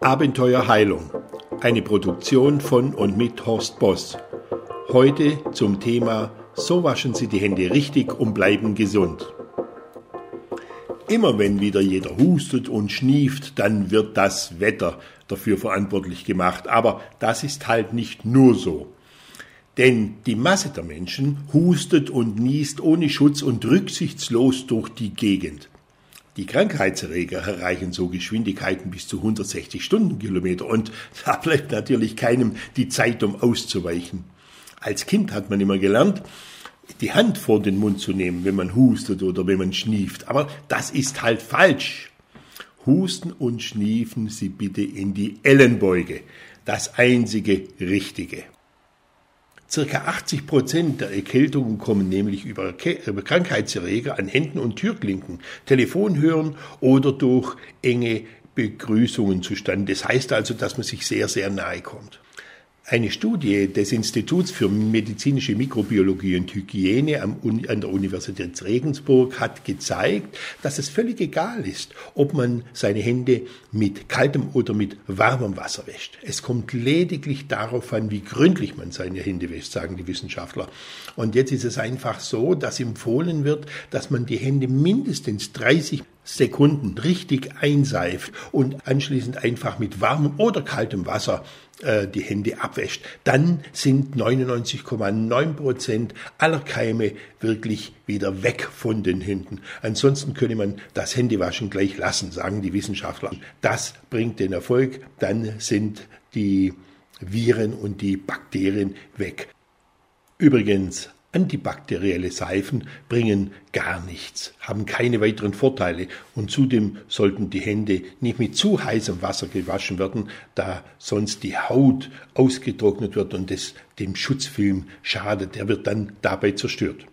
Abenteuer Heilung. Eine Produktion von und mit Horst Boss. Heute zum Thema So waschen Sie die Hände richtig und bleiben gesund. Immer wenn wieder jeder hustet und schnieft, dann wird das Wetter dafür verantwortlich gemacht. Aber das ist halt nicht nur so. Denn die Masse der Menschen hustet und niest ohne Schutz und rücksichtslos durch die Gegend. Die Krankheitserreger erreichen so Geschwindigkeiten bis zu 160 Stundenkilometer und da bleibt natürlich keinem die Zeit, um auszuweichen. Als Kind hat man immer gelernt, die Hand vor den Mund zu nehmen, wenn man hustet oder wenn man schnieft. Aber das ist halt falsch. Husten und schniefen Sie bitte in die Ellenbeuge. Das einzige Richtige. Circa 80 Prozent der Erkältungen kommen nämlich über, Krankheitserreger an Händen und Türklinken, Telefonhören oder durch enge Begrüßungen zustande. Das heißt also, dass man sich sehr, sehr nahe kommt. Eine Studie des Instituts für medizinische Mikrobiologie und Hygiene an der Universität Regensburg hat gezeigt, dass es völlig egal ist, ob man seine Hände mit kaltem oder mit warmem Wasser wäscht. Es kommt lediglich darauf an, wie gründlich man seine Hände wäscht, sagen die Wissenschaftler. Und jetzt ist es einfach so, dass empfohlen wird, dass man die Hände mindestens 30 Sekunden richtig einseift und anschließend einfach mit warmem oder kaltem Wasser äh, die Hände abwäscht, dann sind 99,9 Prozent aller Keime wirklich wieder weg von den Händen. Ansonsten könne man das Händewaschen gleich lassen, sagen die Wissenschaftler. Das bringt den Erfolg, dann sind die Viren und die Bakterien weg. Übrigens, Antibakterielle Seifen bringen gar nichts, haben keine weiteren Vorteile und zudem sollten die Hände nicht mit zu heißem Wasser gewaschen werden, da sonst die Haut ausgetrocknet wird und es dem Schutzfilm schadet, der wird dann dabei zerstört.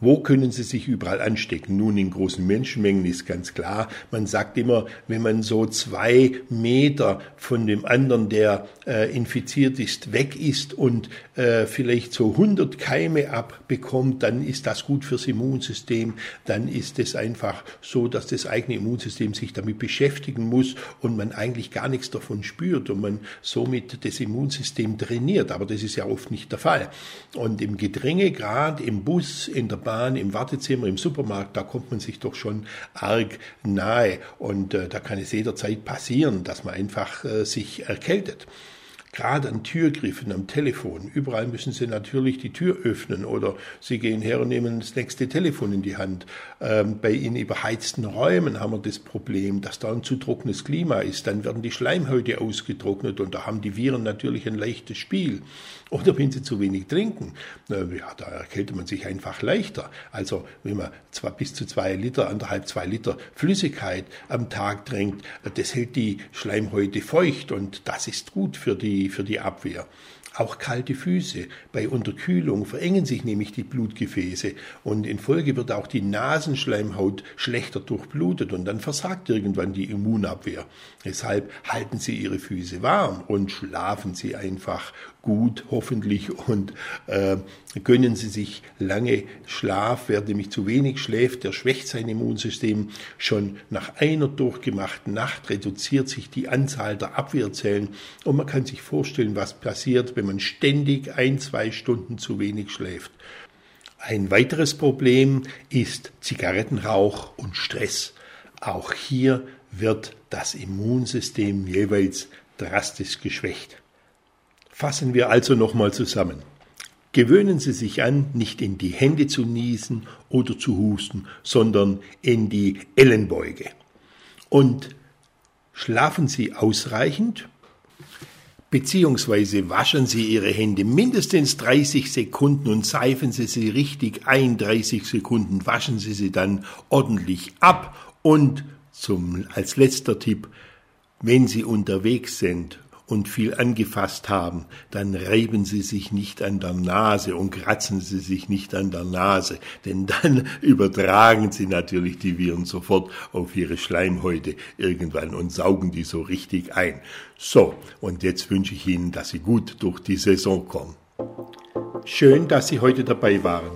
Wo können sie sich überall anstecken? Nun, in großen Menschenmengen ist ganz klar. Man sagt immer, wenn man so zwei Meter von dem anderen, der äh, infiziert ist, weg ist und äh, vielleicht so 100 Keime abbekommt, dann ist das gut fürs Immunsystem. Dann ist es einfach so, dass das eigene Immunsystem sich damit beschäftigen muss und man eigentlich gar nichts davon spürt und man somit das Immunsystem trainiert. Aber das ist ja oft nicht der Fall. Und im Gedränge, gerade im Bus, in der Bahn, im Wartezimmer, im Supermarkt, da kommt man sich doch schon arg nahe. Und äh, da kann es jederzeit passieren, dass man einfach äh, sich erkältet gerade an Türgriffen, am Telefon. Überall müssen Sie natürlich die Tür öffnen oder Sie gehen her und nehmen das nächste Telefon in die Hand. Ähm, bei in überheizten Räumen haben wir das Problem, dass da ein zu trockenes Klima ist. Dann werden die Schleimhäute ausgetrocknet und da haben die Viren natürlich ein leichtes Spiel. Oder wenn Sie zu wenig trinken, ja, da erkältet man sich einfach leichter. Also wenn man zwar bis zu zwei Liter, anderthalb, zwei Liter Flüssigkeit am Tag trinkt, das hält die Schleimhäute feucht und das ist gut für die für die Abwehr. Auch kalte Füße. Bei Unterkühlung verengen sich nämlich die Blutgefäße und in Folge wird auch die Nasenschleimhaut schlechter durchblutet und dann versagt irgendwann die Immunabwehr. Deshalb halten Sie Ihre Füße warm und schlafen Sie einfach gut, hoffentlich, und äh, gönnen Sie sich lange Schlaf. Wer nämlich zu wenig schläft, der schwächt sein Immunsystem. Schon nach einer durchgemachten Nacht reduziert sich die Anzahl der Abwehrzellen und man kann sich vorstellen, was passiert, wenn man ständig ein, zwei Stunden zu wenig schläft. Ein weiteres Problem ist Zigarettenrauch und Stress. Auch hier wird das Immunsystem jeweils drastisch geschwächt. Fassen wir also nochmal zusammen. Gewöhnen Sie sich an, nicht in die Hände zu niesen oder zu husten, sondern in die Ellenbeuge. Und schlafen Sie ausreichend, beziehungsweise waschen Sie Ihre Hände mindestens 30 Sekunden und seifen Sie sie richtig ein, 30 Sekunden, waschen Sie sie dann ordentlich ab. Und zum, als letzter Tipp, wenn Sie unterwegs sind und viel angefasst haben, dann reiben Sie sich nicht an der Nase und kratzen Sie sich nicht an der Nase, denn dann übertragen Sie natürlich die Viren sofort auf Ihre Schleimhäute irgendwann und saugen die so richtig ein. So, und jetzt wünsche ich Ihnen, dass Sie gut durch die Saison kommen. Schön, dass Sie heute dabei waren.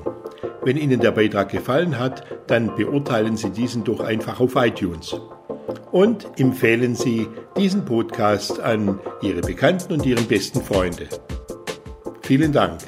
Wenn Ihnen der Beitrag gefallen hat, dann beurteilen Sie diesen doch einfach auf iTunes. Und empfehlen Sie diesen Podcast an Ihre Bekannten und Ihren besten Freunde. Vielen Dank.